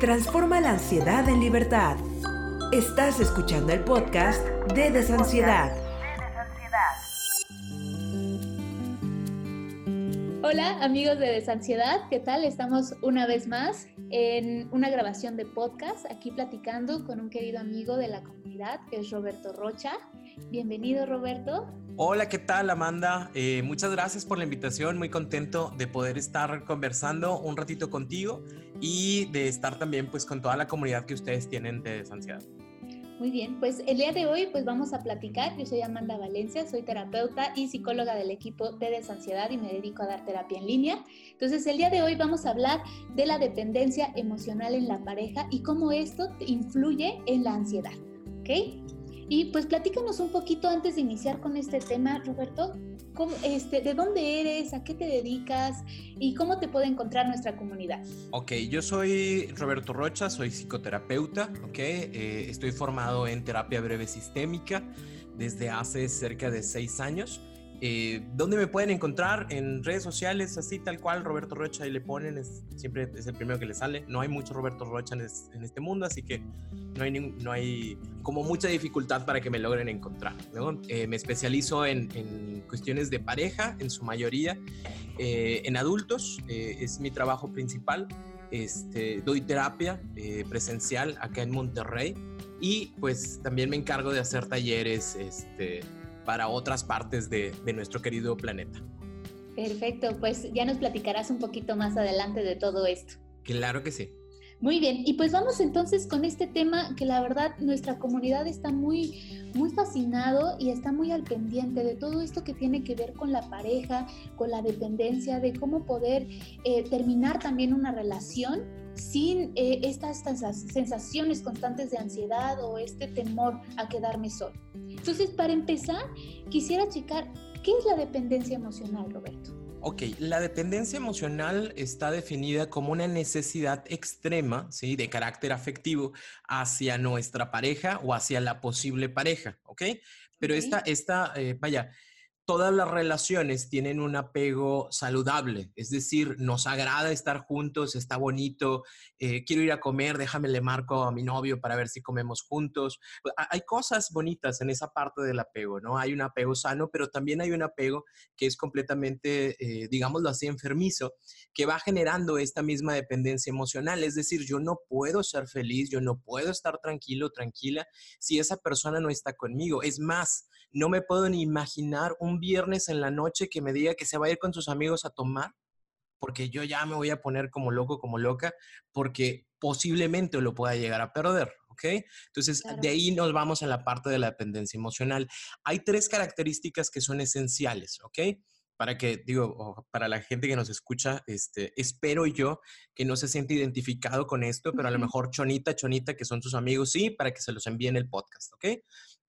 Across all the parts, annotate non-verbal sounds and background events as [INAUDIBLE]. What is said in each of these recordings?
Transforma la ansiedad en libertad. Estás escuchando el podcast de Desansiedad. Hola amigos de Desansiedad, ¿qué tal? Estamos una vez más en una grabación de podcast, aquí platicando con un querido amigo de la comunidad, que es Roberto Rocha. Bienvenido Roberto. Hola, ¿qué tal Amanda? Eh, muchas gracias por la invitación, muy contento de poder estar conversando un ratito contigo y de estar también pues con toda la comunidad que ustedes tienen de Desansiedad. Muy bien, pues el día de hoy pues vamos a platicar. Yo soy Amanda Valencia, soy terapeuta y psicóloga del equipo de desansiedad y me dedico a dar terapia en línea. Entonces el día de hoy vamos a hablar de la dependencia emocional en la pareja y cómo esto influye en la ansiedad, ¿ok? Y pues platícanos un poquito antes de iniciar con este tema, Roberto, este, ¿de dónde eres? ¿A qué te dedicas? ¿Y cómo te puede encontrar nuestra comunidad? Ok, yo soy Roberto Rocha, soy psicoterapeuta, ok, eh, estoy formado en terapia breve sistémica desde hace cerca de seis años. Eh, ¿Dónde me pueden encontrar? En redes sociales, así tal cual, Roberto Rocha, y le ponen, es, siempre es el primero que le sale. No hay mucho Roberto Rocha en, este mundo, así que no hay, no hay como mucha dificultad para que me logren encontrar. Eh, me especializo en, cuestiones de pareja, en su mayoría, eh, en adultos, es mi trabajo principal. Este, doy terapia presencial acá en Monterrey y pues también me encargo de hacer talleres, este, para otras partes de, nuestro querido planeta. Perfecto, pues ya nos platicarás un poquito más adelante de todo esto. Claro que sí. Muy bien, y pues vamos entonces con este tema que la verdad nuestra comunidad está muy, muy fascinado y está muy al pendiente de todo esto que tiene que ver con la pareja, con la dependencia, de cómo poder eh, terminar también una relación sin eh, estas sensaciones constantes de ansiedad o este temor a quedarme solo. Entonces, para empezar, quisiera checar, ¿qué es la dependencia emocional, Roberto? Ok, la dependencia emocional está definida como una necesidad extrema, ¿sí? De carácter afectivo hacia nuestra pareja o hacia la posible pareja, ¿ok? Pero esta, esta eh, vaya, todas las relaciones tienen un apego saludable, es decir, nos agrada estar juntos, está bonito, eh, quiero ir a comer, déjame le marco a mi novio para ver si comemos juntos. Hay cosas bonitas en esa parte del apego, ¿no? Hay un apego sano, pero también hay un apego que es completamente, eh, digámoslo así, enfermizo, que va generando esta misma dependencia emocional, es decir, yo no puedo ser feliz, yo no puedo estar tranquilo, tranquila, si esa persona no está conmigo. Es más, no me puedo ni imaginar un viernes en la noche que me diga que se va a ir con sus amigos a tomar, porque yo ya me voy a poner como loco, como loca, porque posiblemente lo pueda llegar a perder. ¿ok? Entonces, de ahí nos vamos a la parte de la dependencia emocional. Hay tres características que son esenciales, ¿ok? Para que, digo, para la gente que nos escucha, este, espero yo que no se siente identificado con esto, pero a lo mejor Chonita, Chonita, que son sus amigos, sí, para que se los envíen el podcast, ¿ok?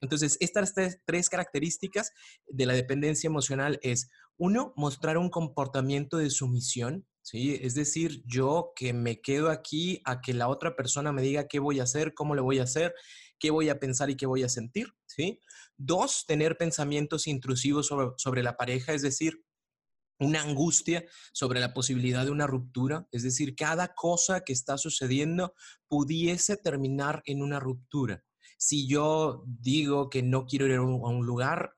Entonces, estas tres, características de la dependencia emocional es, uno, mostrar un comportamiento de sumisión, ¿sí? Es decir, yo que me quedo aquí a que la otra persona me diga qué voy a hacer, cómo le voy a hacer, qué voy a pensar y qué voy a sentir, ¿sí? Dos, tener pensamientos intrusivos sobre, sobre la pareja, es decir, una angustia sobre la posibilidad de una ruptura, es decir, cada cosa que está sucediendo pudiese terminar en una ruptura si yo digo que no quiero ir a un, lugar,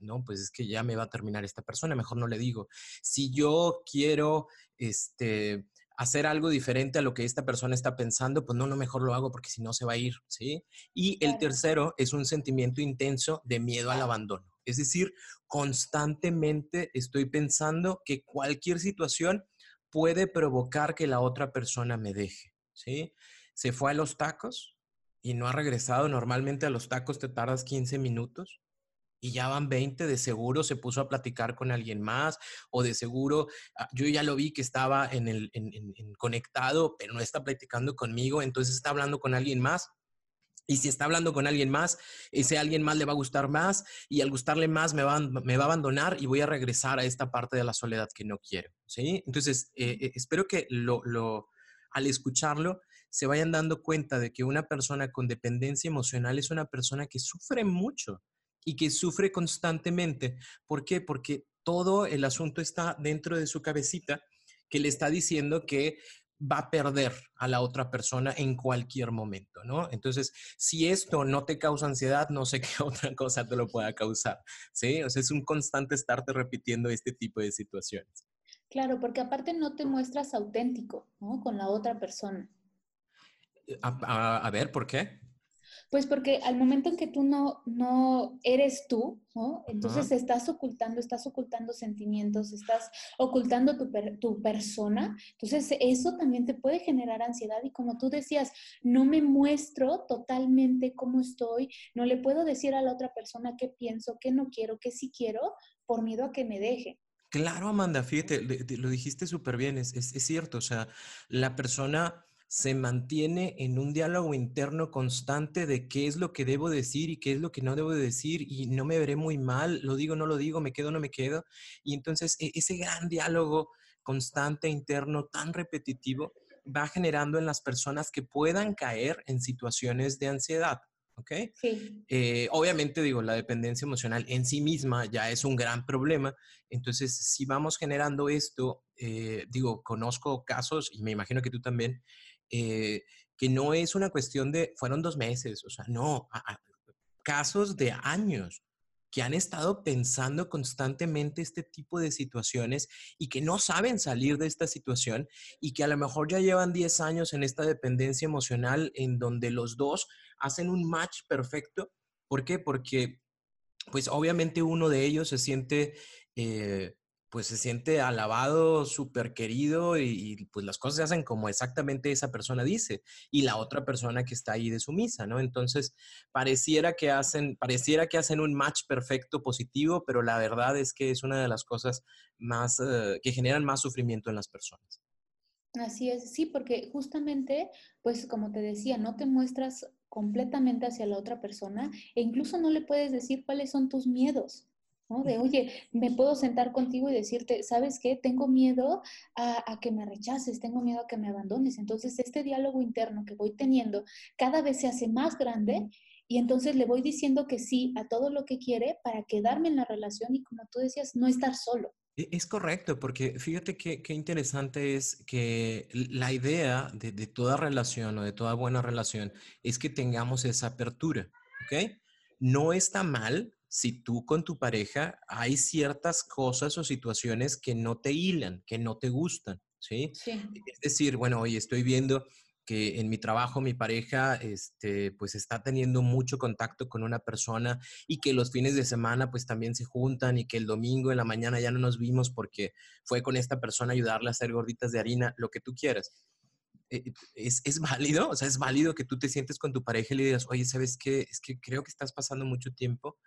no, pues es que ya me va a terminar esta persona, mejor no le digo. Si yo quiero este, hacer algo diferente a lo que esta persona está pensando, pues no, no, mejor lo hago porque si no se va a ir, ¿sí? Y el tercero es un sentimiento intenso de miedo al abandono. Es decir, constantemente estoy pensando que cualquier situación puede provocar que la otra persona me deje, ¿sí? Se fue a los tacos, y no ha regresado, normalmente a los tacos te tardas 15 minutos y ya van 20, de seguro se puso a platicar con alguien más o de seguro ah, yo ya lo vi que estaba en el conectado, pero no está platicando conmigo, entonces está hablando con alguien más. Y si está hablando con alguien más, ese alguien más le va a gustar más y al gustarle más me va, me va a abandonar y voy a regresar a esta parte de la soledad que no quiero. ¿sí? Entonces, eh, eh, espero que lo, lo, al escucharlo se vayan dando cuenta de que una persona con dependencia emocional es una persona que sufre mucho y que sufre constantemente. ¿Por qué? Porque todo el asunto está dentro de su cabecita que le está diciendo que va a perder a la otra persona en cualquier momento, ¿no? Entonces, si esto no te causa ansiedad, no sé [LAUGHS] qué otra cosa te lo pueda causar, ¿sí? O es un constante estarte repitiendo este tipo de situaciones. Claro, porque aparte no te muestras auténtico, ¿no? Con la otra persona. Eh, a, ver, ¿por qué? Pues porque al momento en que tú no, no eres tú, ¿no? Entonces estás ocultando, estás ocultando sentimientos, estás ocultando tu, tu, persona. Entonces eso también te puede generar ansiedad y como tú decías, no me muestro totalmente cómo estoy, no le puedo decir a la otra persona qué pienso, qué no quiero, qué sí quiero, por miedo a que me deje. Claro, Amanda, fíjate, lo dijiste súper bien, es, es, cierto, o sea, la persona se mantiene en un diálogo interno constante de qué es lo que debo decir y qué es lo que no debo decir y no me veré muy mal, lo digo, no lo digo, me quedo, no me quedo. Y entonces e, ese gran diálogo constante interno tan repetitivo va generando en las personas que puedan caer en situaciones de ansiedad. ¿ok? Sí. Eh, obviamente, digo, la dependencia emocional en sí misma ya es un gran problema. Entonces, si vamos generando esto, eh, digo, conozco casos, y me imagino que tú también, eh, que no es una cuestión de, fueron dos meses, o sea, no, casos de años que han estado pensando constantemente este tipo de situaciones y que no saben salir de esta situación y que a lo mejor ya llevan 10 años en esta dependencia emocional en donde los dos hacen un match perfecto. ¿Por qué? Porque pues obviamente uno de ellos se siente eh, pues se siente alabado, súper querido y, pues las cosas se hacen como exactamente esa persona dice y la otra persona que está ahí de sumisa, ¿no? Entonces, pareciera que hacen, pareciera que hacen un match perfecto positivo, pero la verdad es que es una de las cosas más, eh, que generan más sufrimiento en las personas. Así es, sí, porque justamente, pues como te decía, no te muestras completamente hacia la otra persona e incluso no le puedes decir cuáles son tus miedos. De, oye, me puedo sentar contigo y decirte, ¿sabes qué? Tengo miedo a, que me rechaces, tengo miedo a que me abandones. Entonces, este diálogo interno que voy teniendo cada vez se hace más grande y entonces le voy diciendo que sí a todo lo que quiere para quedarme en la relación y, como tú decías, no estar solo. E, es correcto, porque fíjate qué, interesante es que la idea de, de, toda relación o de toda buena relación es que tengamos esa apertura, ¿ok? No está mal si tú con tu pareja hay ciertas cosas o situaciones que no te hilan, que no te gustan, ¿sí? Es decir, bueno, hoy estoy viendo que en mi trabajo mi pareja este, pues está teniendo mucho contacto con una persona y que los fines de semana pues también se juntan y que el domingo en la mañana ya no nos vimos porque fue con esta persona ayudarle a hacer gorditas de harina, lo que tú quieras. Eh, es, es, válido, o sea, es válido que tú te sientes con tu pareja y le digas, oye, ¿sabes qué? Es que creo que estás pasando mucho tiempo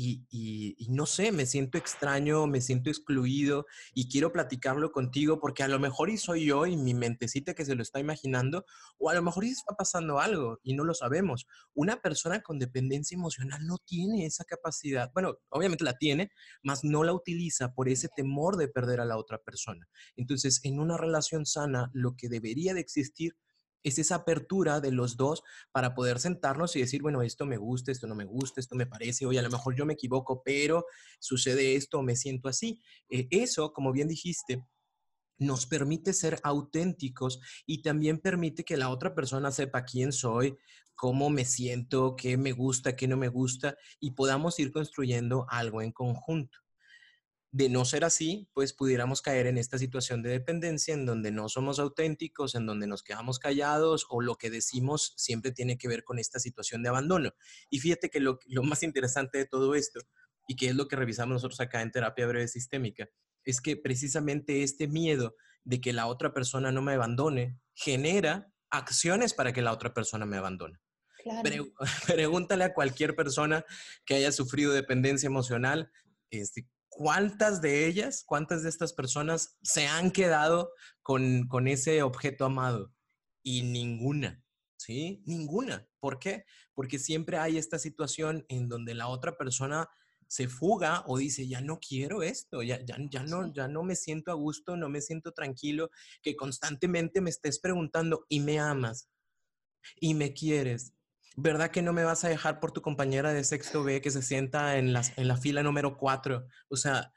y, no sé, me siento extraño, me siento excluido y quiero platicarlo contigo porque a lo mejor y soy yo y mi mentecita que se lo está imaginando o a lo mejor y está pasando algo y no lo sabemos. Una persona con dependencia emocional no tiene esa capacidad. Bueno, obviamente la tiene, mas no la utiliza por ese temor de perder a la otra persona. Entonces, en una relación sana, lo que debería de existir es esa apertura de los dos para poder sentarnos y decir, bueno, esto me gusta, esto no me gusta, esto me parece, oye, a lo mejor yo me equivoco, pero sucede esto, me siento así. Eh, eso, como bien dijiste, nos permite ser auténticos y también permite que la otra persona sepa quién soy, cómo me siento, qué me gusta, qué no me gusta y podamos ir construyendo algo en conjunto. De no ser así, pues pudiéramos caer en esta situación de dependencia en donde no somos auténticos, en donde nos quedamos callados o lo que decimos siempre tiene que ver con esta situación de abandono. Y fíjate que lo, más interesante de todo esto, y que es lo que revisamos nosotros acá en terapia breve sistémica, es que precisamente este miedo de que la otra persona no me abandone genera acciones para que la otra persona me abandone. [LAUGHS] pregúntale a cualquier persona que haya sufrido dependencia emocional, este, ¿cuántas de ellas, cuántas de estas personas se han quedado con, con ese objeto amado? Y ninguna, ¿sí? Ninguna. ¿Por qué? Porque siempre hay esta situación en donde la otra persona se fuga o dice, ya no quiero esto, ya, ya, ya, no, ya no me siento a gusto, no me siento tranquilo, que constantemente me estés preguntando, ¿y me amas? ¿Y me quieres? ¿Verdad que no me vas a dejar por tu compañera de sexto B que se sienta en la, en la fila número cuatro? O sea,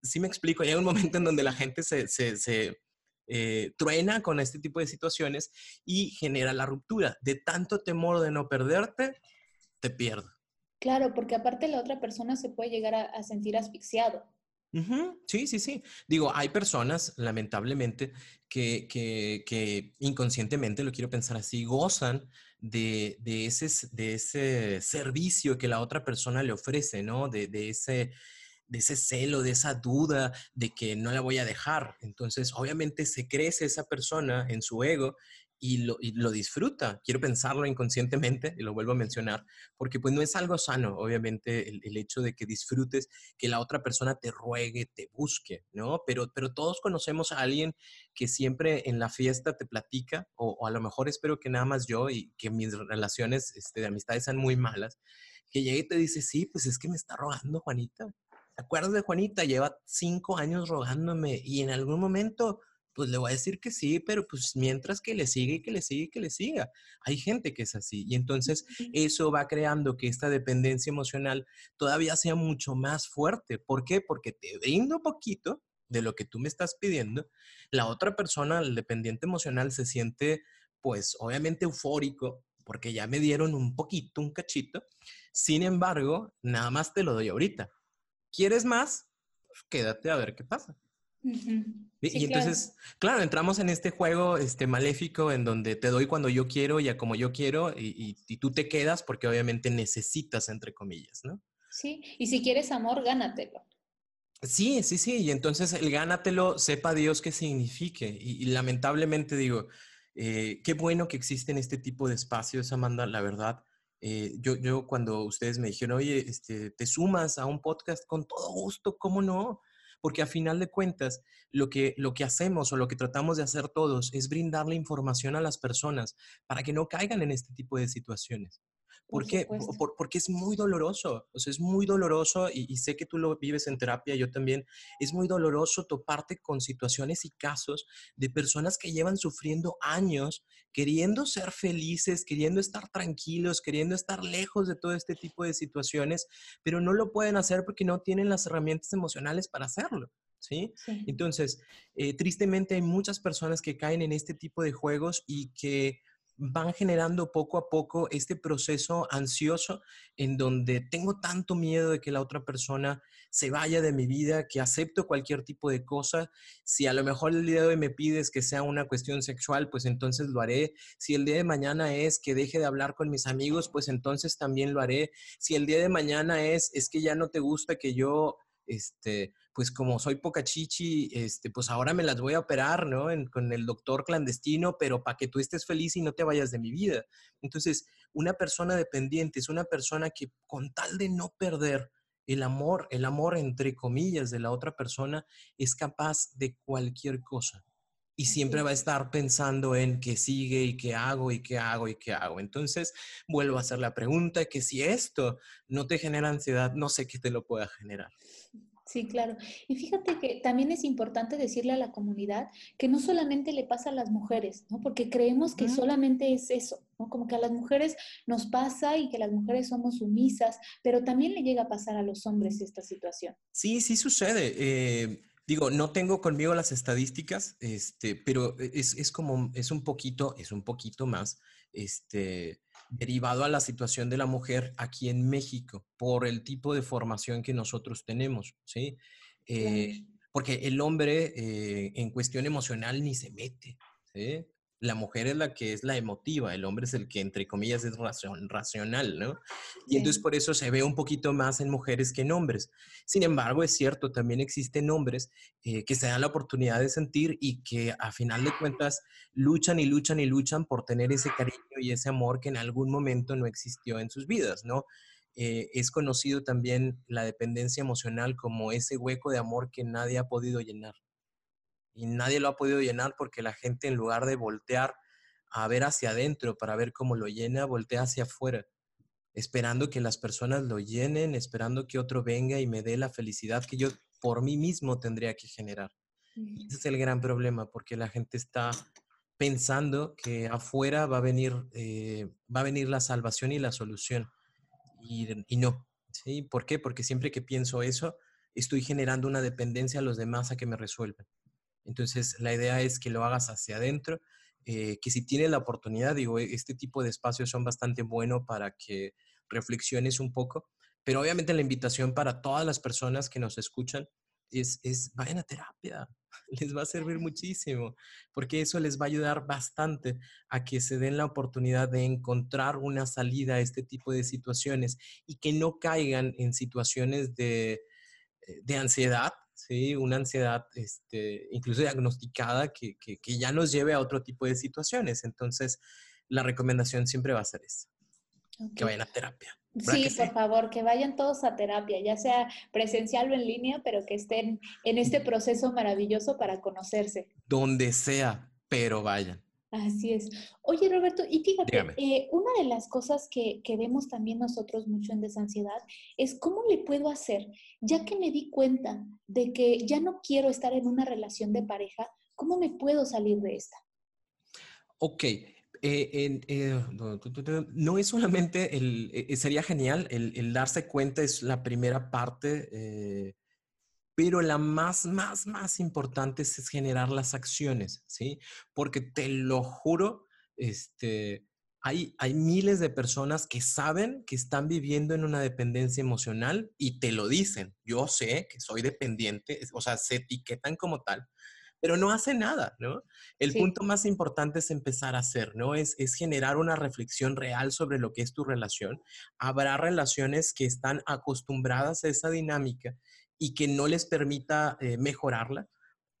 sí me explico, hay un momento en donde la gente se, se, eh, truena con este tipo de situaciones y genera la ruptura. De tanto temor de no perderte, te pierdo. Claro, porque aparte la otra persona se puede llegar a, sentir asfixiado. Sí, sí, sí. Digo, hay personas, lamentablemente, que, que, inconscientemente, lo quiero pensar así, gozan de, de, ese, de ese servicio que la otra persona le ofrece, ¿no? De, de ese de ese celo, de esa duda de que no la voy a dejar. Entonces, obviamente se crece esa persona en su ego y lo, disfruta. Quiero pensarlo inconscientemente, y lo vuelvo a mencionar, porque pues no es algo sano, obviamente, el, hecho de que disfrutes que la otra persona te ruegue, te busque, ¿no? Pero, pero todos conocemos a alguien que siempre en la fiesta te platica, o, a lo mejor espero que nada más yo y que mis relaciones este, de amistades sean muy malas, que llegue y te dice, sí, pues es que me está rogando Juanita, ¿Te acuerdas de Juanita? Lleva cinco años rogándome y en algún momento, pues le voy a decir que sí, pero pues mientras que le sigue y que le sigue y que le siga. Hay gente que es así y entonces eso va creando que esta dependencia emocional todavía sea mucho más fuerte. ¿Por qué? Porque te brindo poquito de lo que tú me estás pidiendo. La otra persona, el dependiente emocional, se siente pues obviamente eufórico porque ya me dieron un poquito, un cachito. Sin embargo, nada más te lo doy ahorita ¿Quieres más? Pues, quédate a ver qué pasa. Y, entonces, claro. entramos en este juego este, maléfico en donde te doy cuando yo quiero y a como yo quiero y, tú te quedas porque obviamente necesitas, entre comillas, ¿no? Sí, y si quieres amor, gánatelo. Sí, sí, sí, y entonces el gánatelo, sepa Dios qué signifique. Y, lamentablemente digo, eh, qué bueno que existen este tipo de espacios, Amanda, la verdad. Eh, yo, yo cuando ustedes me dijeron, oye, este, te sumas a un podcast con todo gusto, ¿cómo no? Porque a final de cuentas, lo que, lo que hacemos o lo que tratamos de hacer todos es brindarle información a las personas para que no caigan en este tipo de situaciones. ¿Por, qué? porque es muy doloroso, o sea, es muy doloroso y, sé que tú lo vives en terapia, yo también, es muy doloroso toparte con situaciones y casos de personas que llevan sufriendo años queriendo ser felices, queriendo estar tranquilos, queriendo estar lejos de todo este tipo de situaciones, pero no lo pueden hacer porque no tienen las herramientas emocionales para hacerlo. ¿Sí? Entonces, eh, tristemente hay muchas personas que caen en este tipo de juegos y que van generando poco a poco este proceso ansioso en donde tengo tanto miedo de que la otra persona se vaya de mi vida, que acepto cualquier tipo de cosa. Si a lo mejor el día de hoy me pides que sea una cuestión sexual, pues entonces lo haré. Si el día de mañana es que deje de hablar con mis amigos, pues entonces también lo haré. Si el día de mañana es es que ya no te gusta que yo este pues como soy poca chichi, este, pues ahora me las voy a operar, ¿no? con el doctor clandestino, pero para que tú estés feliz y no te vayas de mi vida. Entonces, una persona dependiente es una persona que con tal de no perder el amor, el amor entre comillas de la otra persona, es capaz de cualquier cosa. Y siempre va a estar pensando en qué sigue y qué hago y qué hago y qué hago. Entonces, vuelvo a hacer la pregunta que si esto no te genera ansiedad, no sé qué te lo pueda generar. Sí, claro. Y fíjate que también es importante decirle a la comunidad que no solamente le pasa a las mujeres, ¿no? Porque creemos que solamente es eso, ¿no? Como que a las mujeres nos pasa y que las mujeres somos sumisas, pero también le llega a pasar a los hombres esta situación. Sí, sí sucede. Eh, digo, no tengo conmigo las estadísticas, este, pero es, es como, es un poquito, es un poquito más, este, derivado a la situación de la mujer aquí en México por el tipo de formación que nosotros tenemos, ¿sí? Eh, porque el hombre eh, en cuestión emocional ni se mete, ¿sí? La mujer es la que es la emotiva, el hombre es el que, entre comillas, es racional, ¿no? Y entonces por eso se ve un poquito más en mujeres que en hombres. Sin embargo, es cierto, también existen hombres eh, que se dan la oportunidad de sentir y que a final de cuentas luchan y luchan y luchan por tener ese cariño y ese amor que en algún momento no existió en sus vidas, ¿no? Eh, es conocido también la dependencia emocional como ese hueco de amor que nadie ha podido llenar y nadie lo ha podido llenar porque la gente en lugar de voltear a ver hacia adentro para ver cómo lo llena, voltea hacia afuera, esperando que las personas lo llenen, esperando que otro venga y me dé la felicidad que yo por mí mismo tendría que generar. ese es el gran problema, porque la gente está pensando que afuera va a venir, eh, va a venir la salvación y la solución. Y, y no. ¿sí? ¿Por qué? Porque siempre que pienso eso, estoy generando una dependencia a los demás a que me resuelvan Entonces, la idea es que lo hagas hacia adentro, eh, que si tienes la oportunidad, digo, e, este tipo de espacios son bastante buenos para que reflexiones un poco, pero obviamente la invitación para todas las personas que nos escuchan es, es vayan a terapia, [LAUGHS] les va a servir muchísimo, porque eso les va a ayudar bastante a que se den la oportunidad de encontrar una salida a este tipo de situaciones y que no caigan en situaciones de, eh, de ansiedad, ¿sí? Una ansiedad este, incluso diagnosticada que, que, que, ya nos lleve a otro tipo de situaciones. Entonces, la recomendación siempre va a ser esa, que vayan a terapia. Sí, por favor, que vayan todos a terapia, ya sea presencial o en línea, pero que estén en este proceso maravilloso para conocerse. Donde sea, pero vayan. Así es. Oye, Roberto, y fíjate, eh, una de las cosas que, que, vemos también nosotros mucho en desansiedad es cómo le puedo hacer, ya que me di cuenta de que ya no quiero estar en una relación de pareja, ¿cómo me puedo salir de esta? Ok, eh, eh, no es solamente el, sería genial, el, darse cuenta es la primera parte, pero la más, más, más importante es, generar las acciones, ¿sí? Porque te lo juro, este, hay, hay miles de personas que saben que están viviendo en una dependencia emocional y te lo dicen. Yo sé que soy dependiente, o sea, se etiquetan como tal pero no hace nada, ¿no? El punto más importante es empezar a hacer, ¿no? Es, es generar una reflexión real sobre lo que es tu relación. Habrá relaciones que están acostumbradas a esa dinámica y que no les permita eh, mejorarla,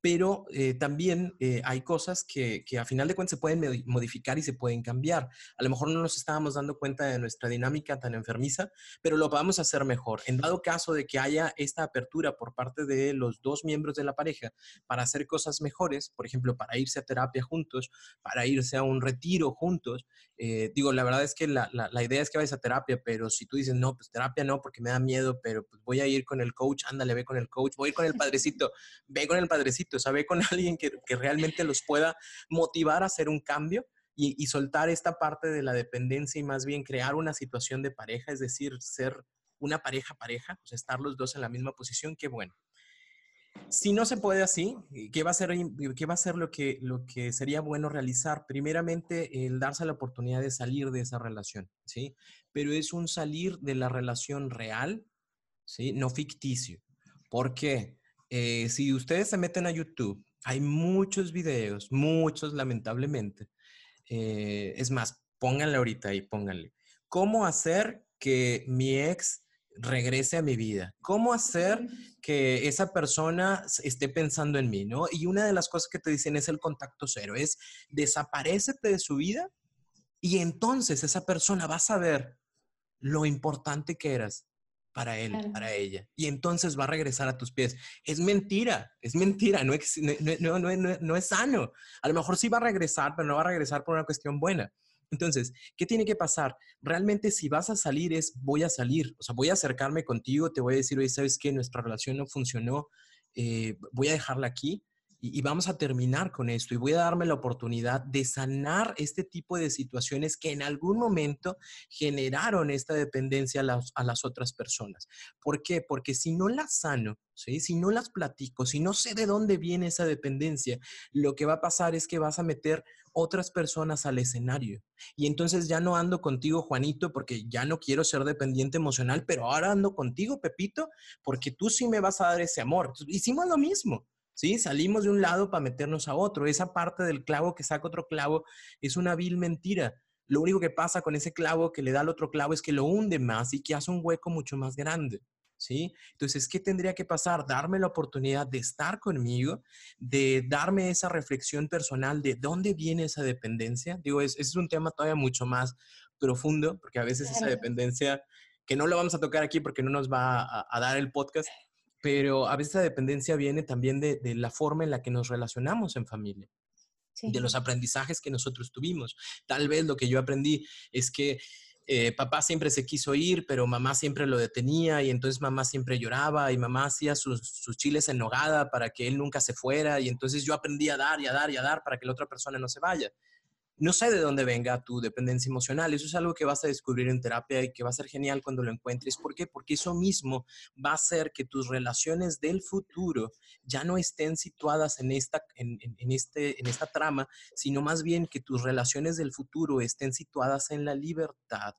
pero eh, también eh, hay cosas que, que, a final de cuentas se pueden modificar y se pueden cambiar. A lo mejor no nos estábamos dando cuenta de nuestra dinámica tan enfermiza, pero lo podemos hacer mejor. En dado caso de que haya esta apertura por parte de los dos miembros de la pareja para hacer cosas mejores, por ejemplo, para irse a terapia juntos, para irse a un retiro juntos, eh, digo, la verdad es que la, la, idea es que vayas a terapia, pero si tú dices, no, pues terapia no, porque me da miedo, pero pues voy a ir con el coach, ándale, ve con el coach, voy a ir con el padrecito, ve con el padrecito saber con [LAUGHS] alguien que, realmente los pueda motivar a hacer un cambio y, soltar esta parte de la dependencia y más bien crear una situación de pareja, es decir, ser una pareja pareja, o sea, estar los dos en la misma posición, qué bueno. Si no se puede así, ¿qué va a ser, qué va a ser lo, que, lo que sería bueno realizar? Primeramente, el darse la oportunidad de salir de esa relación, ¿sí? Pero es un salir de la relación real, ¿sí? No ficticio. ¿Por qué? Eh, si ustedes se meten a YouTube, hay muchos videos, muchos lamentablemente. Eh, es más, pónganle ahorita ahí, pónganle. ¿Cómo hacer que mi ex regrese a mi vida? ¿Cómo hacer que esa persona esté pensando en mí? ¿no? Y una de las cosas que te dicen es el contacto cero, es desaparecete de su vida y entonces esa persona va a saber lo importante que eras, para él, para ella. Y entonces va a regresar a tus pies. Es mentira, es mentira, no es, no, no, no, es sano. A lo mejor sí va a regresar, pero no va a regresar por una cuestión buena. Entonces, ¿qué tiene que pasar? Realmente si vas a salir es, voy a salir, o sea, voy a acercarme contigo, te voy a decir, oye, ¿sabes qué? Nuestra relación no funcionó, eh, voy a dejarla aquí y, vamos a terminar con esto y voy a darme la oportunidad de sanar este tipo de situaciones que en algún momento generaron esta dependencia a las, a las otras personas. ¿Por qué? Porque si no las sano, ¿sí? si no las platico, si no sé de dónde viene esa dependencia, lo que va a pasar es que vas a meter otras personas al escenario. Y entonces ya no ando contigo, Juanito, porque ya no quiero ser dependiente emocional, pero ahora ando contigo, Pepito, porque tú sí me vas a dar ese amor. Hicimos lo mismo. ¿Sí? Salimos de un lado para meternos a otro. Esa parte del clavo que saca otro clavo es una vil mentira. Lo único que pasa con ese clavo que le da al otro clavo es que lo hunde más y que hace un hueco mucho más grande. ¿Sí? Entonces, ¿qué tendría que pasar? Darme la oportunidad de estar conmigo, de darme esa reflexión personal de dónde viene esa dependencia. Digo, es, es un tema todavía mucho más profundo, porque a veces esa dependencia, que no lo vamos a tocar aquí porque no nos va a, a dar el podcast, pero a veces la dependencia viene también de, la forma en la que nos relacionamos en familia. de los aprendizajes que nosotros tuvimos. Tal vez lo que yo aprendí es que eh, papá siempre se quiso ir, pero mamá siempre lo detenía y entonces mamá siempre lloraba y mamá hacía sus, sus, chiles en nogada para que él nunca se fuera y entonces yo aprendí a dar y a dar y a dar para que la otra persona no se vaya. No sé de dónde venga tu dependencia emocional. Eso es algo que vas a descubrir en terapia y que va a ser genial cuando lo encuentres. ¿Por qué? Porque eso mismo va a hacer que tus relaciones del futuro ya no estén situadas en esta, en, este, en esta trama, sino más bien que tus relaciones del futuro estén situadas en la libertad,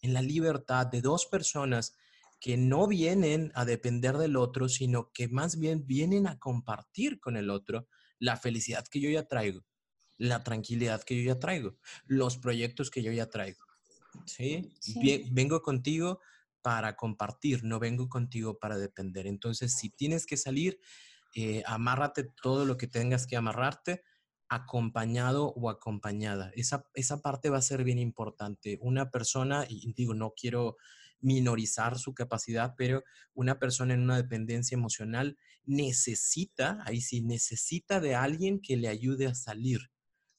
en la libertad de dos personas que no vienen a depender del otro, sino que más bien vienen a compartir con el otro la felicidad que yo ya traigo la tranquilidad que yo ya traigo, los proyectos que yo ya traigo. ¿sí? vengo contigo para compartir, no vengo contigo para depender. Entonces, si tienes que salir, eh, amárrate todo lo que tengas que amarrarte, acompañado o acompañada. Esa, esa parte va a ser bien importante. Una persona, y digo, no quiero minorizar su capacidad, pero una persona en una dependencia emocional necesita, ahí sí, necesita de alguien que le ayude a salir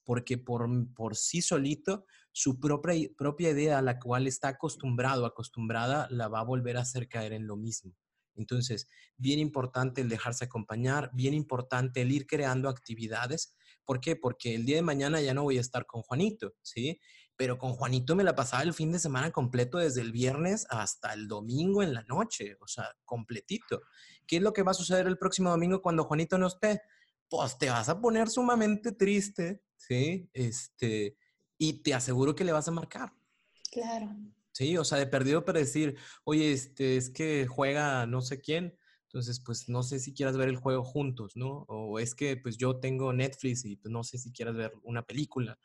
porque por, por sí solito su propia, propia idea a la cual está acostumbrado, acostumbrada, la va a volver a hacer caer en lo mismo. Entonces, bien importante el dejarse acompañar, bien importante el ir creando actividades. ¿Por qué? Porque el día de mañana ya no voy a estar con Juanito, ¿sí? Pero con Juanito me la pasaba el fin de semana completo, desde el viernes hasta el domingo en la noche, o sea, completito. ¿Qué es lo que va a suceder el próximo domingo cuando Juanito no esté? Pues te vas a poner sumamente triste, ¿sí? Este, y te aseguro que le vas a marcar. Claro. Sí, o sea, de perdido para decir, oye, este, es que juega no sé quién, entonces, pues no sé si quieras ver el juego juntos, ¿no? O es que pues yo tengo Netflix y pues no sé si quieras ver una película,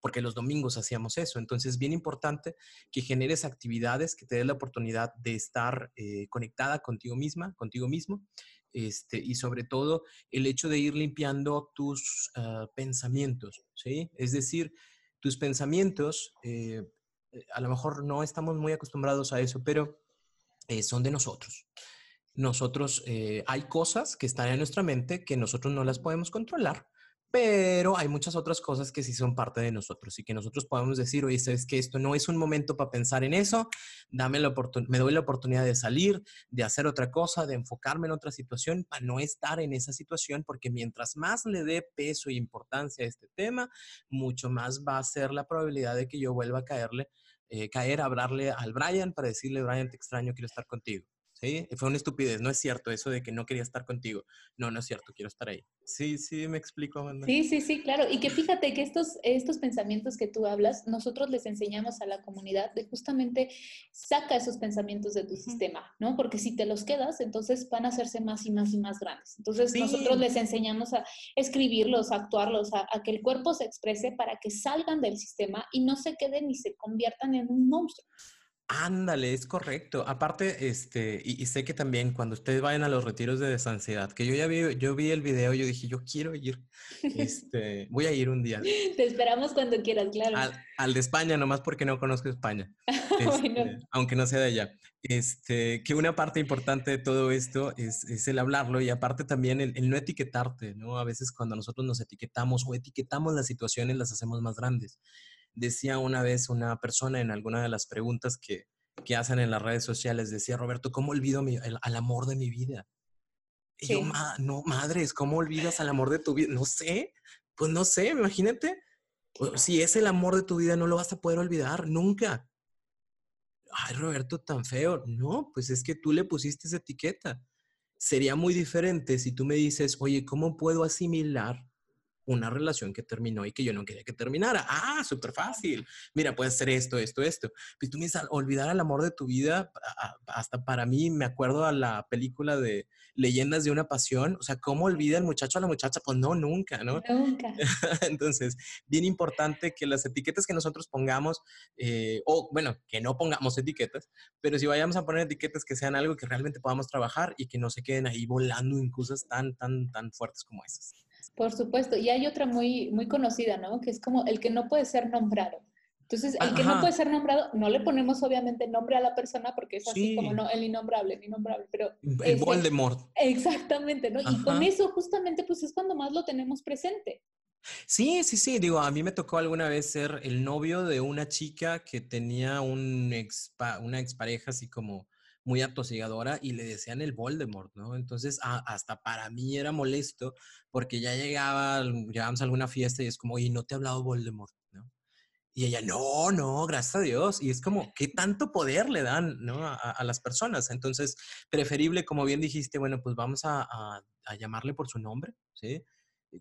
porque los domingos hacíamos eso. Entonces, bien importante que generes actividades que te den la oportunidad de estar eh, conectada contigo misma, contigo mismo, este, y sobre todo el hecho de ir limpiando tus ah, pensamientos, ¿sí? Es decir, tus pensamientos, eh, eh, a lo mejor no estamos muy acostumbrados a eso, pero eh, son de nosotros. Nosotros, hay cosas que están en nuestra mente que nosotros no las podemos controlar pero hay muchas otras cosas que sí son parte de nosotros y que nosotros podemos decir, oye, sabes que esto no es un momento para pensar en eso, dame la me doy la oportunidad de salir, de hacer otra cosa, de enfocarme en otra situación para no estar en esa situación, porque mientras más le dé peso e importancia a este tema, mucho más va a ser la probabilidad de que yo vuelva a caerle, eh, caer, a hablarle al Brian para decirle, Brian, te extraño, quiero estar contigo. ¿Sí? Fue una estupidez, no es cierto eso de que no quería estar contigo. No, no es cierto, quiero estar ahí. Sí, sí, me explico, Amanda. Sí, sí, sí, claro. Y que fíjate que estos, estos pensamientos que tú hablas, nosotros les enseñamos a la comunidad de justamente saca esos pensamientos de tu sistema, ¿no? Porque si te los quedas, entonces van a hacerse más y más y más grandes. Entonces nosotros les enseñamos a escribirlos, a actuarlos, a, a que el cuerpo se exprese para que salgan del sistema y no se queden ni se conviertan en un monstruo. Ándale, es correcto. Aparte, este, y, sé que también cuando ustedes vayan a los retiros de desansiedad, que yo ya vi, yo vi el video, yo dije, yo quiero ir, [LAUGHS] este, voy a ir un día. Te esperamos cuando quieras, claro. Al, de España, nomás porque no conozco España, [LAUGHS] este, aunque no sea de allá. Este, que una parte importante de todo esto es, es el hablarlo y aparte también el, el, no etiquetarte, ¿no? A veces cuando nosotros nos etiquetamos o etiquetamos las situaciones, las hacemos más grandes. Decía una vez una persona en alguna de las preguntas que, que hacen en las redes sociales, decía, Roberto, ¿cómo olvido al amor de mi vida? Y yo, no, madres, ¿cómo olvidas al amor de tu vida? No sé, pues no sé, imagínate. Pues, si es el amor de tu vida, no lo vas a poder olvidar nunca. Ay, Roberto, tan feo. No, pues es que tú le pusiste esa etiqueta. Sería muy diferente si tú me dices, oye, ¿cómo puedo asimilar una relación que terminó y que yo no quería que terminara. Ah, súper fácil. Mira, puede ser esto, esto, esto. Pues tú me dices, olvidar al amor de tu vida, hasta para mí, me acuerdo a la película de Leyendas de una Pasión. O sea, ¿cómo olvida el muchacho a la muchacha? Pues no, nunca, ¿no? Nunca. [LAUGHS] Entonces, bien importante que las etiquetas que nosotros pongamos, eh, o bueno, que no pongamos etiquetas, pero si vayamos a poner etiquetas que sean algo que realmente podamos trabajar y que no se queden ahí volando en cosas tan, tan, tan fuertes como esas. Por supuesto. Y hay otra muy, muy conocida, ¿no? Que es como el que no puede ser nombrado. Entonces, el que no puede ser nombrado, no le ponemos obviamente nombre a la persona porque es así como no, el innombrable, el innombrable, pero... El este, Voldemort. Exactamente, ¿no? Y con eso justamente pues es cuando más lo tenemos presente. Sí, sí, sí, digo, a mí me tocó alguna vez ser el novio de una chica que tenía un ex, una expareja así como muy atosigadora y le decían el Voldemort, ¿no? Entonces, hasta para mí era molesto porque ya llegaba, llegábamos a alguna fiesta y es como, oye, no te ha hablado Voldemort. Y ella, no, no, gracias a Dios. Y es como, ¿qué tanto poder le dan ¿no? a, las personas? Entonces, preferible, como bien dijiste, bueno, pues vamos a, a, llamarle por su nombre, ¿sí?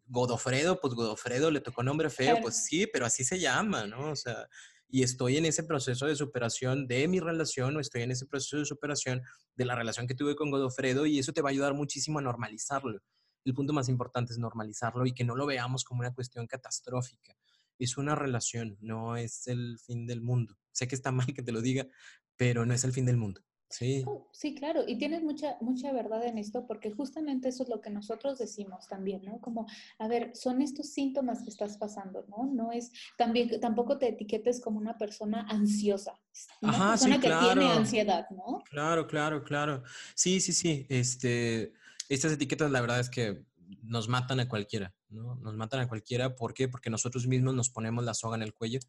Godofredo, pues Godofredo le tocó nombre feo, pues sí, pero así se llama, ¿no? O sea, y estoy en ese proceso de superación de mi relación o estoy en ese proceso de superación de la relación que tuve con Godofredo y eso te va a ayudar muchísimo a normalizarlo. El punto más importante es normalizarlo y que no lo veamos como una cuestión catastrófica. Es una relación, no es el fin del mundo. Sé que está mal que te lo diga, pero no es el fin del mundo. Sí. Oh, sí, claro, y tienes mucha, mucha verdad en esto, porque justamente eso es lo que nosotros decimos también, ¿no? Como, a ver, son estos síntomas que estás pasando, ¿no? No es, también, tampoco te etiquetes como una persona ansiosa, una Ajá, persona que tiene ansiedad, ¿no? Claro, claro, claro. Sí, sí, sí. Este, estas etiquetas, la verdad es que nos matan a cualquiera, ¿no? Nos matan a cualquiera. ¿Por qué? Porque nosotros mismos nos ponemos la soga en el cuello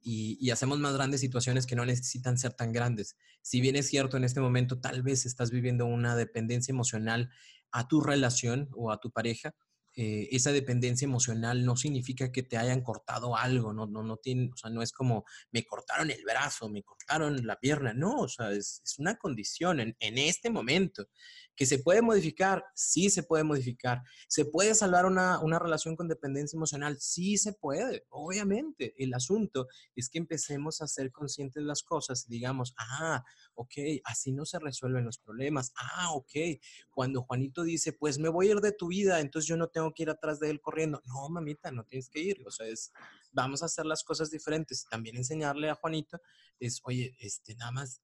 y, hacemos más grandes situaciones que no necesitan ser tan grandes. Si bien es cierto, en este momento tal vez estás viviendo una dependencia emocional a tu relación o a tu pareja, eh, esa dependencia emocional no significa que te hayan cortado algo, no, no, no, tiene, o sea, no es como me cortaron el brazo, me cortaron la pierna, no, o sea, es, una condición en, este momento. ¿Que se puede modificar? Sí se puede modificar. ¿Se puede salvar una, una relación con dependencia emocional? Sí se puede, obviamente. El asunto es que empecemos a ser conscientes de las cosas y digamos, ah, ok, así no se resuelven los problemas. Ah, ok, cuando Juanito dice, pues me voy a ir de tu vida, entonces yo no tengo que ir atrás de él corriendo. No, mamita, no tienes que ir. O sea, es, vamos a hacer las cosas diferentes. También enseñarle a Juanito es, oye, este, nada más,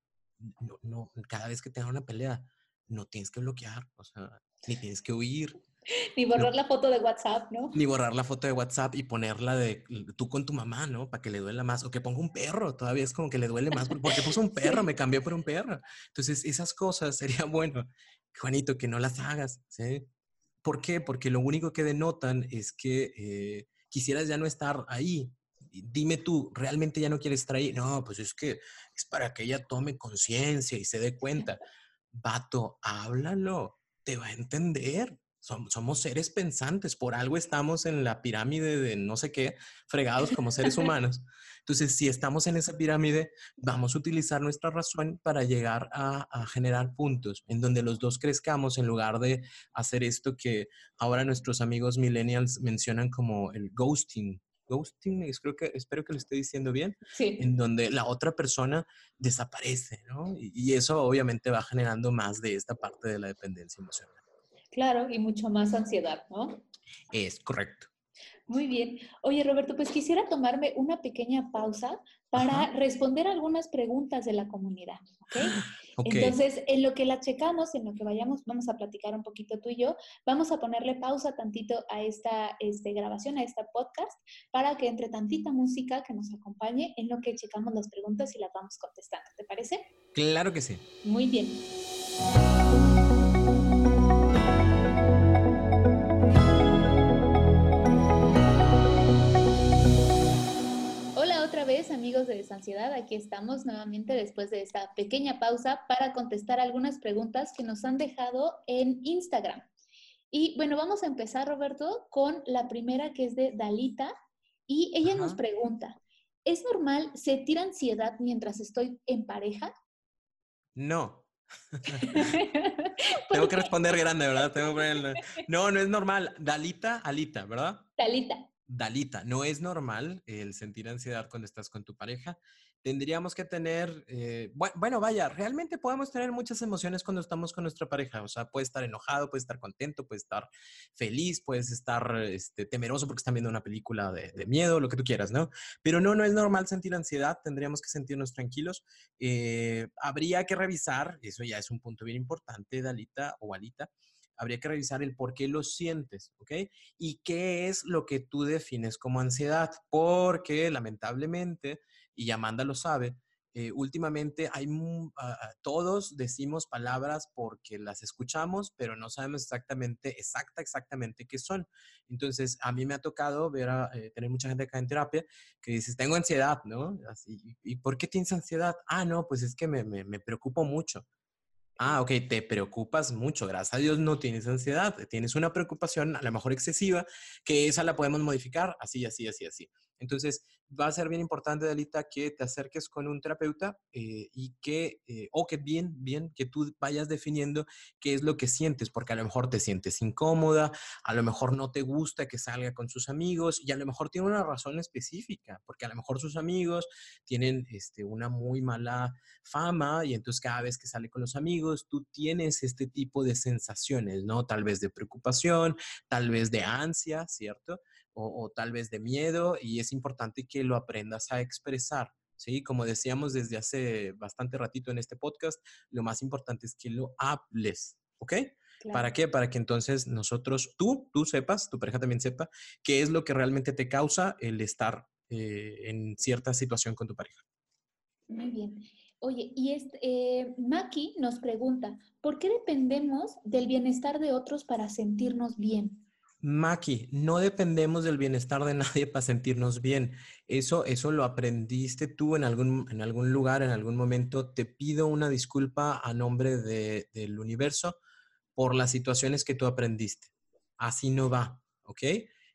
no, no, cada vez que tenga una pelea, no tienes que bloquear, o sea, ni tienes que huir. [LAUGHS] Ni borrar la foto de WhatsApp, ¿no? Ni borrar la foto de WhatsApp y ponerla de tú con tu mamá, ¿no? Para que le duela más. O que ponga un perro, todavía es como que le duele más porque puso un [LAUGHS] perro, me cambió por un perro. Entonces, esas cosas sería bueno, Juanito, que no las hagas, ¿sí? ¿Por qué? Porque lo único que denotan es que eh, quisieras ya no estar ahí. Dime tú, ¿realmente ya no quieres estar ahí? No, pues es que es para que ella tome conciencia y se dé cuenta vato, háblalo, te va a entender. Somos, seres pensantes, por algo estamos en la pirámide de no sé qué, fregados como seres [LAUGHS] humanos. Entonces, si estamos en esa pirámide, vamos a utilizar nuestra razón para llegar a, a, generar puntos en donde los dos crezcamos en lugar de hacer esto que ahora nuestros amigos millennials mencionan como el ghosting, ghosting, creo que, espero que lo esté diciendo bien, en donde la otra persona desaparece, ¿no? Y, eso obviamente va generando más de esta parte de la dependencia emocional. Claro, y mucho más ansiedad, ¿no? Es correcto. Muy bien. Oye, Roberto, pues quisiera tomarme una pequeña pausa para responder algunas preguntas de la comunidad. [GASPS] Entonces, en lo que la checamos, en lo que vayamos, vamos a platicar un poquito tú y yo, vamos a ponerle pausa tantito a esta este, grabación, a esta podcast, para que entre tantita música que nos acompañe en lo que checamos las preguntas y las vamos contestando. ¿Te parece? Claro que sí. Muy bien. Vez, amigos de Desansiedad, aquí estamos nuevamente después de esta pequeña pausa para contestar algunas preguntas que nos han dejado en Instagram. Y bueno, vamos a empezar, Roberto, con la primera que es de Dalita. Y ella nos pregunta, ¿es normal sentir ansiedad mientras estoy en pareja? No. [LAUGHS] Tengo que responder grande, ¿verdad? No, no es normal. Dalita, Alita, ¿verdad? Dalita. Dalita, no es normal el sentir ansiedad cuando estás con tu pareja. Tendríamos que tener, eh, bueno, vaya, realmente podemos tener muchas emociones cuando estamos con nuestra pareja. O sea, puedes estar enojado, puedes estar contento, puedes estar feliz, puedes estar este, temeroso porque están viendo una película de, miedo, lo que tú quieras, ¿no? Pero no, no es normal sentir ansiedad, tendríamos que sentirnos tranquilos. Eh, habría que revisar, eso ya es un punto bien importante, Dalita o Alita, habría que revisar el por qué lo sientes, ¿ok? Y qué es lo que tú defines como ansiedad, porque lamentablemente, y Amanda lo sabe, eh, últimamente hay todos decimos palabras porque las escuchamos, pero no sabemos exactamente, exacta, exactamente qué son. Entonces, a mí me ha tocado ver a, eh, tener mucha gente acá en terapia que dices, tengo ansiedad, ¿no? ¿Y por qué tienes ansiedad? Ah, no, pues es que me, me, me preocupo mucho. Ah, ok, te preocupas mucho. Gracias a Dios no tienes ansiedad. Tienes una preocupación, a lo mejor excesiva, que esa la podemos modificar así, así, así, así. Entonces, va a ser bien importante, Dalita, que te acerques con un terapeuta eh, y que, eh, o que bien, bien, que tú vayas definiendo qué es lo que sientes, porque a lo mejor te sientes incómoda, a lo mejor no te gusta que salga con sus amigos y a lo mejor tiene una razón específica, porque a lo mejor sus amigos tienen este, una muy mala fama y entonces cada vez que sale con los amigos, tú tienes este tipo de sensaciones, ¿no? Tal vez de preocupación, tal vez de ansia, ¿cierto? O, tal vez de miedo y es importante que lo aprendas a expresar. ¿sí? Como decíamos desde hace bastante ratito en este podcast, lo más importante es que lo hables, ¿ok? ¿Para qué? Para que entonces nosotros, tú, tú sepas, tu pareja también sepa, qué es lo que realmente te causa el estar eh, en cierta situación con tu pareja. Muy bien. Oye, y este, eh, Maki nos pregunta, ¿por qué dependemos del bienestar de otros para sentirnos bien? Maki, no dependemos del bienestar de nadie para sentirnos bien. Eso, eso lo aprendiste tú en algún, en algún lugar, en algún momento. Te pido una disculpa a nombre del universo por las situaciones que tú aprendiste. Así no va, ¿ok?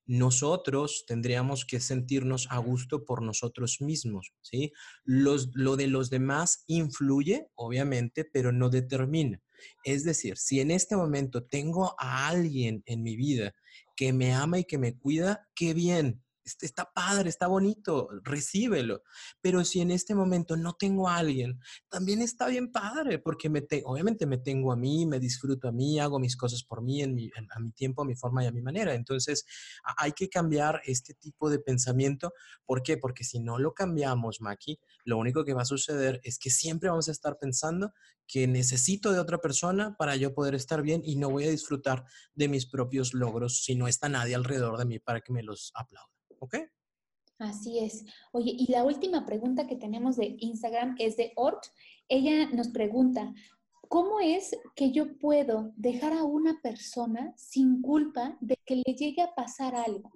Nosotros tendríamos que sentirnos a gusto por nosotros mismos, ¿sí? Los, lo de los demás influye, obviamente, pero no determina. Es decir, si en este momento tengo a alguien en mi vida que me ama y que me cuida, qué bien. Está padre, está bonito, recíbelo. Pero si en este momento no tengo a alguien, también está bien padre, porque me obviamente me tengo a mí, me disfruto a mí, hago mis cosas por mí, en a mi tiempo, a mi forma y a mi manera. Entonces, hay que cambiar este tipo de pensamiento. ¿Por qué? Porque si no lo cambiamos, Maki, lo único que va a suceder es que siempre vamos a estar pensando que necesito de otra persona para yo poder estar bien y no voy a disfrutar de mis propios logros si no está nadie alrededor de mí para que me los aplaude. ¿Ok? Así es. Oye, y la última pregunta que tenemos de Instagram es de Ort. Ella nos pregunta, ¿cómo es que yo puedo dejar a una persona sin culpa de que le llegue a pasar algo?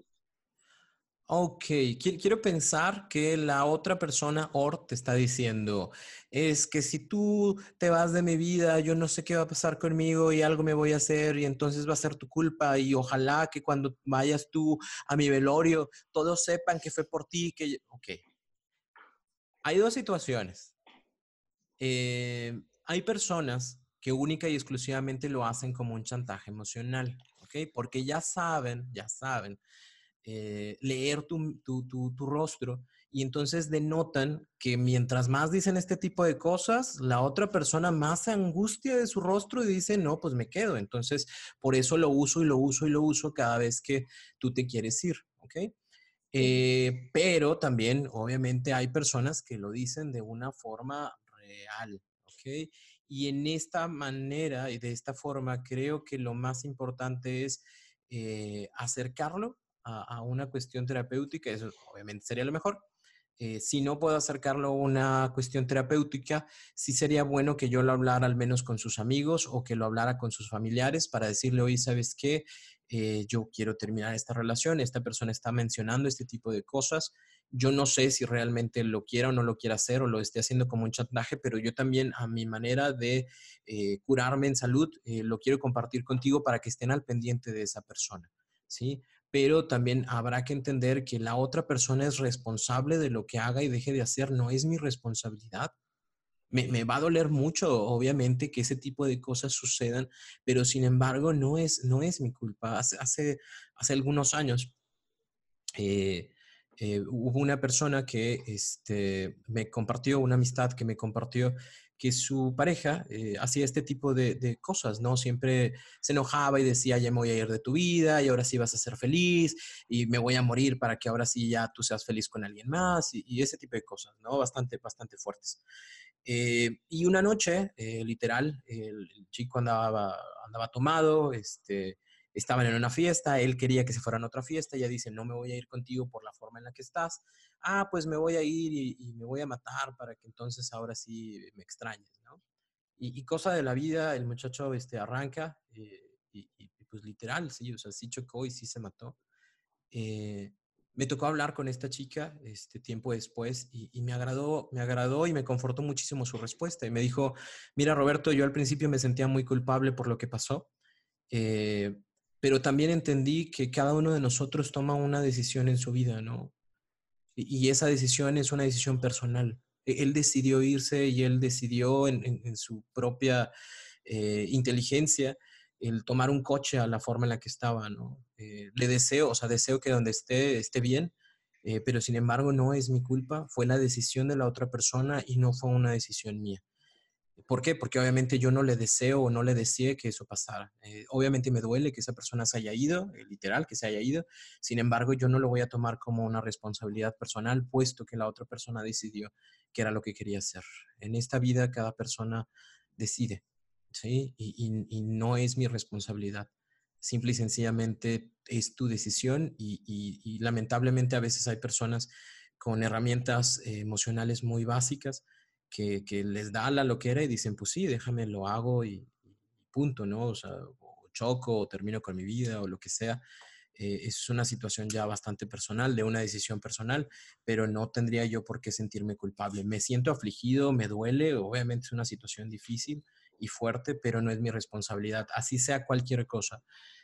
Ok, quiero pensar que la otra persona, Or, te está diciendo, es que si tú te vas de mi vida, yo no sé qué va a pasar conmigo y algo me voy a hacer y entonces va a ser tu culpa y ojalá que cuando vayas tú a mi velorio, todos sepan que fue por ti, que... Ok. Hay dos situaciones. Eh, hay personas que única y exclusivamente lo hacen como un chantaje emocional, ¿ok? Porque ya saben, ya saben eh, leer tu, rostro y entonces denotan que mientras más dicen este tipo de cosas, la otra persona más se angustia de su rostro y dice, no, pues me quedo. Entonces, por eso lo uso y lo uso y lo uso cada vez que tú te quieres ir, ¿ok? Eh, pero también, obviamente, hay personas que lo dicen de una forma real, ¿ok? Y en esta manera y de esta forma, creo que lo más importante es eh, acercarlo a, una cuestión terapéutica, eso obviamente sería lo mejor. Eh, si no puedo acercarlo a una cuestión terapéutica, sí sería bueno que yo lo hablara al menos con sus amigos o que lo hablara con sus familiares para decirle, oye, ¿sabes qué? Eh, yo quiero terminar esta relación, esta persona está mencionando este tipo de cosas. Yo no sé si realmente lo quiera o no lo quiera hacer o lo esté haciendo como un chantaje, pero yo también a mi manera de eh, curarme en salud lo quiero compartir contigo para que estén al pendiente de esa persona. ¿sí? Pero también habrá que entender que la otra persona es responsable de lo que haga y deje de hacer, no es mi responsabilidad. Me, va a doler mucho, obviamente, que ese tipo de cosas sucedan, pero sin embargo no es, no es mi culpa. Hace, hace, hace algunos años eh, eh, hubo una persona que este, me compartió, una amistad que me compartió que su pareja eh, hacía este tipo de, cosas, ¿no? Siempre se enojaba y decía, ya me voy a ir de tu vida y ahora sí vas a ser feliz y me voy a morir para que ahora sí ya tú seas feliz con alguien más y, ese tipo de cosas, ¿no? Bastante, bastante fuertes. Eh, y una noche, eh, literal, el, chico andaba, andaba tomado, este, estaban en una fiesta, él quería que se fueran a otra fiesta, ella dice, no me voy a ir contigo por la forma en la que estás, ah, pues me voy a ir y, me voy a matar para que entonces ahora sí me extrañes, ¿no? Y, cosa de la vida, el muchacho este, arranca eh, y, pues literal, sí, o sea, sí chocó y sí se mató. Eh, me tocó hablar con esta chica este tiempo después y, me agradó, me agradó y me confortó muchísimo su respuesta. Y me dijo, mira Roberto, yo al principio me sentía muy culpable por lo que pasó, eh, pero también entendí que cada uno de nosotros toma una decisión en su vida, ¿no? Y, esa decisión es una decisión personal. E, él decidió irse y él decidió en, su propia eh, inteligencia el tomar un coche a la forma en la que estaba, ¿no? Eh, le deseo, o sea, deseo que donde esté esté bien, eh, pero sin embargo no es mi culpa, fue la decisión de la otra persona y no fue una decisión mía. ¿Por qué? Porque obviamente yo no le deseo o no le deseé que eso pasara. Eh, obviamente me duele que esa persona se haya ido, literal, que se haya ido. Sin embargo, yo no lo voy a tomar como una responsabilidad personal, puesto que la otra persona decidió que era lo que quería hacer. En esta vida cada persona decide. ¿sí? Y, no es mi responsabilidad. Simple y sencillamente es tu decisión y, lamentablemente a veces hay personas con herramientas eh, emocionales muy básicas que, les da la loquera y dicen, pues sí, déjame, lo hago y, punto, ¿no? O sea, choco o termino con mi vida o lo que sea. Eh, es una situación ya bastante personal, de una decisión personal, pero no tendría yo por qué sentirme culpable. Me siento afligido, me duele, obviamente es una situación difícil, y fuerte, pero no es mi responsabilidad. Así sea cualquier cosa.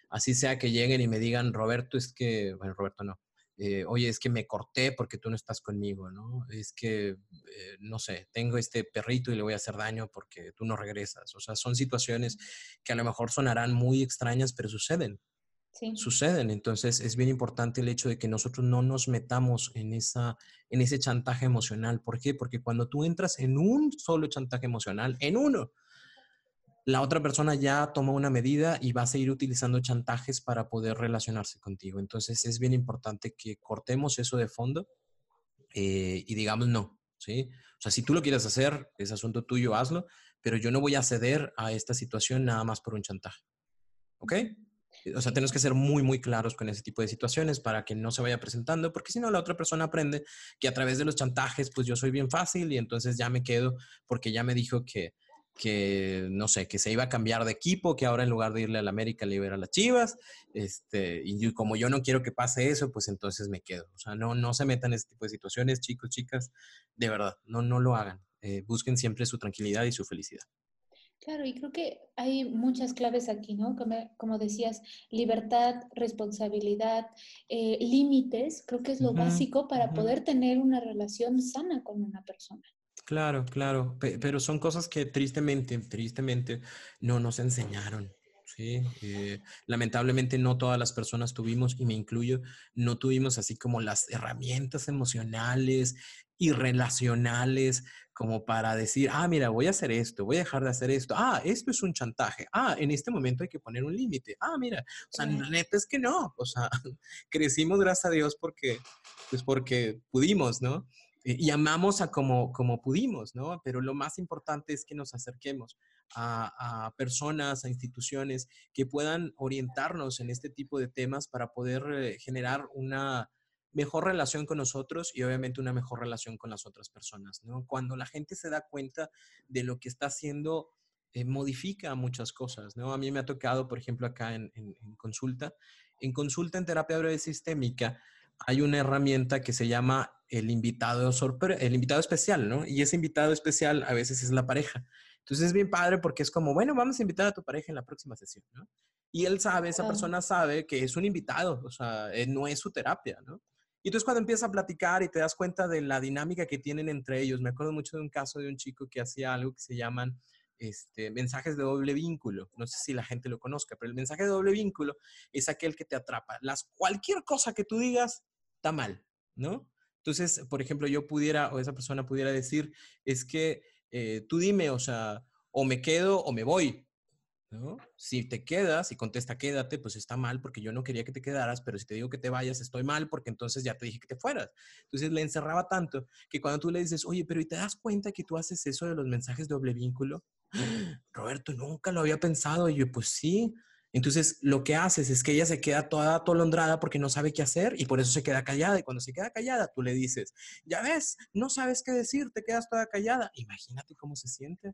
Así sea que lleguen y me digan, Roberto, es que, bueno, Roberto no. Eh, oye, es que me corté porque tú no estás conmigo, ¿no? Es que, eh, no sé, tengo este perrito y le voy a hacer daño porque tú no regresas. O sea, son situaciones que a lo mejor sonarán muy extrañas, pero suceden. Sí. Suceden. Entonces, es bien importante el hecho de que nosotros no nos metamos en, esa, en ese chantaje emocional. ¿Por qué? Porque cuando tú entras en un solo chantaje emocional, en uno, la otra persona ya tomó una medida y va a seguir utilizando chantajes para poder relacionarse contigo. Entonces es bien importante que cortemos eso de fondo eh, y digamos no, ¿sí? O sea, si tú lo quieres hacer, es asunto tuyo, hazlo, pero yo no voy a ceder a esta situación nada más por un chantaje. ¿Ok? O sea, tenemos que ser muy, muy claros con ese tipo de situaciones para que no se vaya presentando, porque si no, la otra persona aprende que a través de los chantajes, pues yo soy bien fácil y entonces ya me quedo porque ya me dijo que, que, no sé, que se iba a cambiar de equipo, que ahora en lugar de irle a la América le iba a ir a las Chivas, este, y como yo no quiero que pase eso, pues entonces me quedo. O sea, no, no se metan en ese tipo de situaciones, chicos, chicas, de verdad, no, no lo hagan. Eh, busquen siempre su tranquilidad y su felicidad. Claro, y creo que hay muchas claves aquí, ¿no? Como, como decías, libertad, responsabilidad, eh, límites, creo que es lo básico para poder tener una relación sana con una persona. Claro, claro, pero son cosas que tristemente, tristemente no nos enseñaron. Sí, eh, lamentablemente no todas las personas tuvimos, y me incluyo, no tuvimos así como las herramientas emocionales y relacionales como para decir, ah, mira, voy a hacer esto, voy a dejar de hacer esto, ah, esto es un chantaje, ah, en este momento hay que poner un límite, ah, mira, o sea, neta es que no, o sea, [LAUGHS] crecimos gracias a Dios porque, pues porque pudimos, ¿no? Y amamos a como, como pudimos, ¿no? Pero lo más importante es que nos acerquemos a, personas, a instituciones que puedan orientarnos en este tipo de temas para poder eh, generar una mejor relación con nosotros y obviamente una mejor relación con las otras personas, ¿no? Cuando la gente se da cuenta de lo que está haciendo, eh, modifica muchas cosas, ¿no? A mí me ha tocado, por ejemplo, acá en, en consulta, en consulta en terapia breve sistémica, hay una herramienta que se llama el invitado, el invitado especial, ¿no? Y ese invitado especial a veces es la pareja. Entonces es bien padre porque es como, bueno, vamos a invitar a tu pareja en la próxima sesión, ¿no? Y él sabe, esa persona sabe que es un invitado, o sea, eh, no es su terapia, ¿no? Y entonces cuando empiezas a platicar y te das cuenta de la dinámica que tienen entre ellos, me acuerdo mucho de un caso de un chico que hacía algo que se llaman este, mensajes de doble vínculo. No sé si la gente lo conozca, pero el mensaje de doble vínculo es aquel que te atrapa. Las, cualquier cosa que tú digas está mal, ¿no? Entonces, por ejemplo, yo pudiera o esa persona pudiera decir, es que eh, tú dime, o sea, o me quedo o me voy, ¿no? Si te quedas y contesta quédate, pues está mal porque yo no quería que te quedaras, pero si te digo que te vayas, estoy mal porque entonces ya te dije que te fueras. Entonces le encerraba tanto que cuando tú le dices, oye, pero ¿y te das cuenta que tú haces eso de los mensajes doble vínculo? [GASPS] Roberto, nunca lo había pensado. Y yo, pues sí, entonces, lo que haces es que ella se queda toda atolondrada porque no sabe qué hacer y por eso se queda callada. Y cuando se queda callada, tú le dices, ya ves, no sabes qué decir, te quedas toda callada. Imagínate cómo se siente.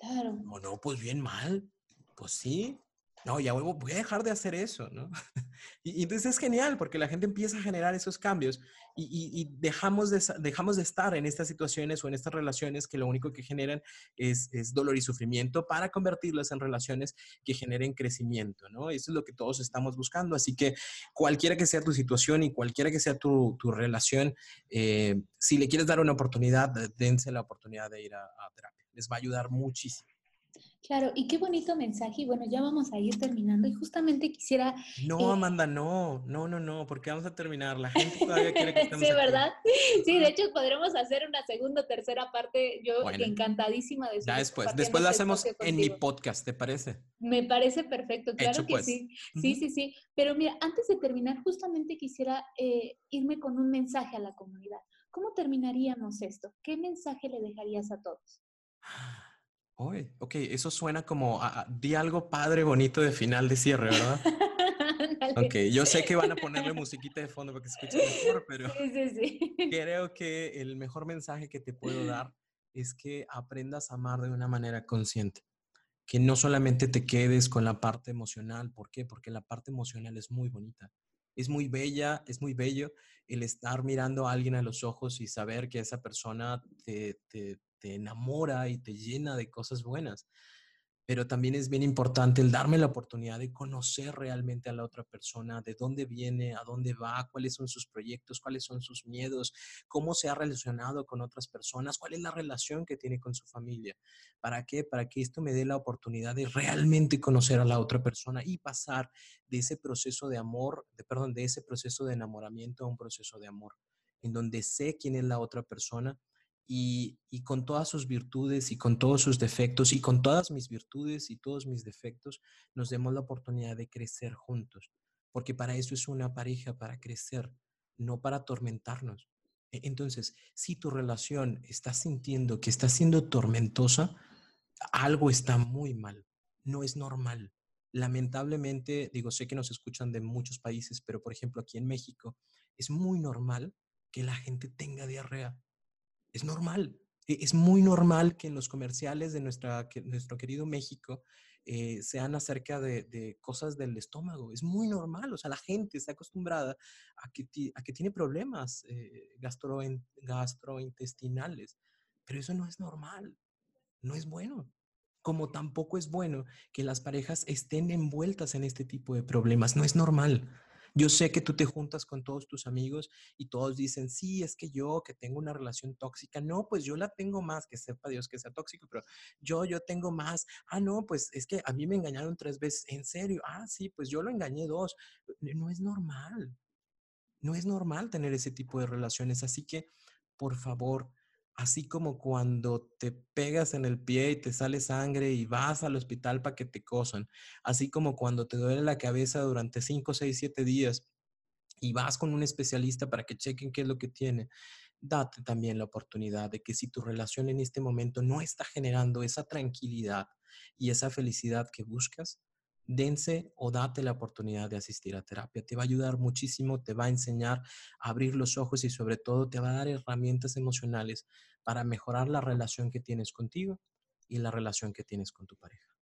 Claro. O no, pues bien mal. Pues sí. No, ya voy a dejar de hacer eso, ¿no? [LAUGHS] Y, entonces es genial porque la gente empieza a generar esos cambios y, dejamos, de, dejamos de estar en estas situaciones o en estas relaciones que lo único que generan es, dolor y sufrimiento para convertirlas en relaciones que generen crecimiento, ¿no? Eso es lo que todos estamos buscando. Así que cualquiera que sea tu situación y cualquiera que sea tu, relación, eh, si le quieres dar una oportunidad, dense la oportunidad de ir a terapia. Les va a ayudar muchísimo. Claro, y qué bonito mensaje. Y bueno, ya vamos a ir terminando. Y justamente quisiera. No, eh, Amanda, no, no, no, no, porque vamos a terminar. La gente [LAUGHS] todavía quiere que estemos. sí, ¿verdad? Sí, de hecho, podremos hacer una segunda o tercera parte. Yo encantadísima de. Ya después. Después la hacemos en mi podcast, ¿te parece? Me parece perfecto, claro que pues. sí. Sí, sí, sí. Pero mira, antes de terminar, justamente quisiera eh, irme con un mensaje a la comunidad. ¿Cómo terminaríamos esto? ¿Qué mensaje le dejarías a todos? Oye, ok, eso suena como, di algo padre, bonito de final de cierre, ¿verdad? [LAUGHS] ok, yo sé que van a ponerle musiquita de fondo para que se escuche mejor, [LAUGHS] pero sí, sí, sí. [LAUGHS] creo que el mejor mensaje que te puedo dar es que aprendas a amar de una manera consciente. Que no solamente te quedes con la parte emocional. ¿Por qué? Porque la parte emocional es muy bonita. Es muy bella, es muy bello el estar mirando a alguien a los ojos y saber que esa persona te, te, te enamora y te llena de cosas buenas. Pero también es bien importante el darme la oportunidad de conocer realmente a la otra persona, de dónde viene, a dónde va, cuáles son sus proyectos, cuáles son sus miedos, cómo se ha relacionado con otras personas, cuál es la relación que tiene con su familia. ¿Para qué? Para que esto me dé la oportunidad de realmente conocer a la otra persona y pasar de ese proceso de amor, de, perdón, de ese proceso de enamoramiento a un proceso de amor, en donde sé quién es la otra persona y, con todas sus virtudes y con todos sus defectos y con todas mis virtudes y todos mis defectos, nos demos la oportunidad de crecer juntos, porque para eso es una pareja, para crecer, no para atormentarnos. E, entonces, si tu relación está sintiendo que está siendo tormentosa, algo está muy mal, no es normal. Lamentablemente, digo, sé que nos escuchan de muchos países, pero por ejemplo aquí en México es muy normal que la gente tenga diarrea es normal. E, es muy normal que en los comerciales de nuestra, nuestro querido México eh, sean acerca de, cosas del estómago. Es muy normal. O sea, la gente está acostumbrada a que, tiene problemas eh, gastrointestinales. Pero eso no es normal. No es bueno. Como tampoco es bueno que las parejas estén envueltas en este tipo de problemas. No es normal. Yo sé que tú te juntas con todos tus amigos y todos dicen, sí, es que yo que tengo una relación tóxica, no, pues yo la tengo más, que sepa Dios que sea tóxico, pero yo, yo tengo más, ah, no, pues es que a mí me engañaron tres veces, en serio, ah, sí, pues yo lo engañé dos, no es normal, no es normal tener ese tipo de relaciones, así que, por favor, así como cuando te pegas en el pie y te sale sangre y vas al hospital para que te cosan, así como cuando te duele la cabeza durante 5, 6, 7 días y vas con un especialista para que chequen qué es lo que tiene, date también la oportunidad de que si tu relación en este momento no está generando esa tranquilidad y esa felicidad que buscas, dense o date la oportunidad de asistir a terapia. Te va a ayudar muchísimo, te va a enseñar a abrir los ojos y sobre todo te va a dar herramientas emocionales para mejorar la relación que tienes contigo y la relación que tienes con tu pareja.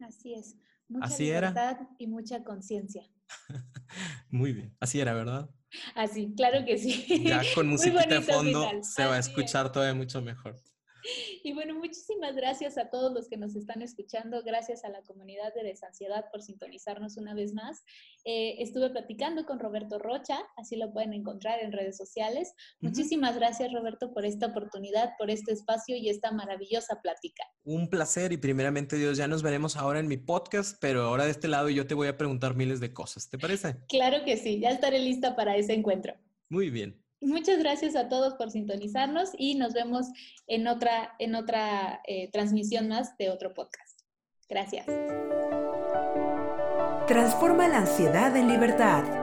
Así es. Mucha Así libertad y mucha conciencia. [LAUGHS] Muy bien. Así era, ¿verdad? Así, claro que sí. Ya con [LAUGHS] música de fondo se va a escuchar todavía mucho mejor. [LAUGHS] Y bueno, muchísimas gracias a todos los que nos están escuchando, gracias a la comunidad de Desansiedad por sintonizarnos una vez más. Eh, estuve platicando con Roberto Rocha, así lo pueden encontrar en redes sociales. Muchísimas gracias Roberto por esta oportunidad, por este espacio y esta maravillosa plática. Un placer y primeramente Dios, ya nos veremos ahora en mi podcast, pero ahora de este lado yo te voy a preguntar miles de cosas, ¿te parece? Claro que sí, ya estaré lista para ese encuentro. Muy bien. Muchas gracias a todos por sintonizarnos y nos vemos en otra, en otra eh, transmisión más de otro podcast. Gracias. Transforma la ansiedad en libertad.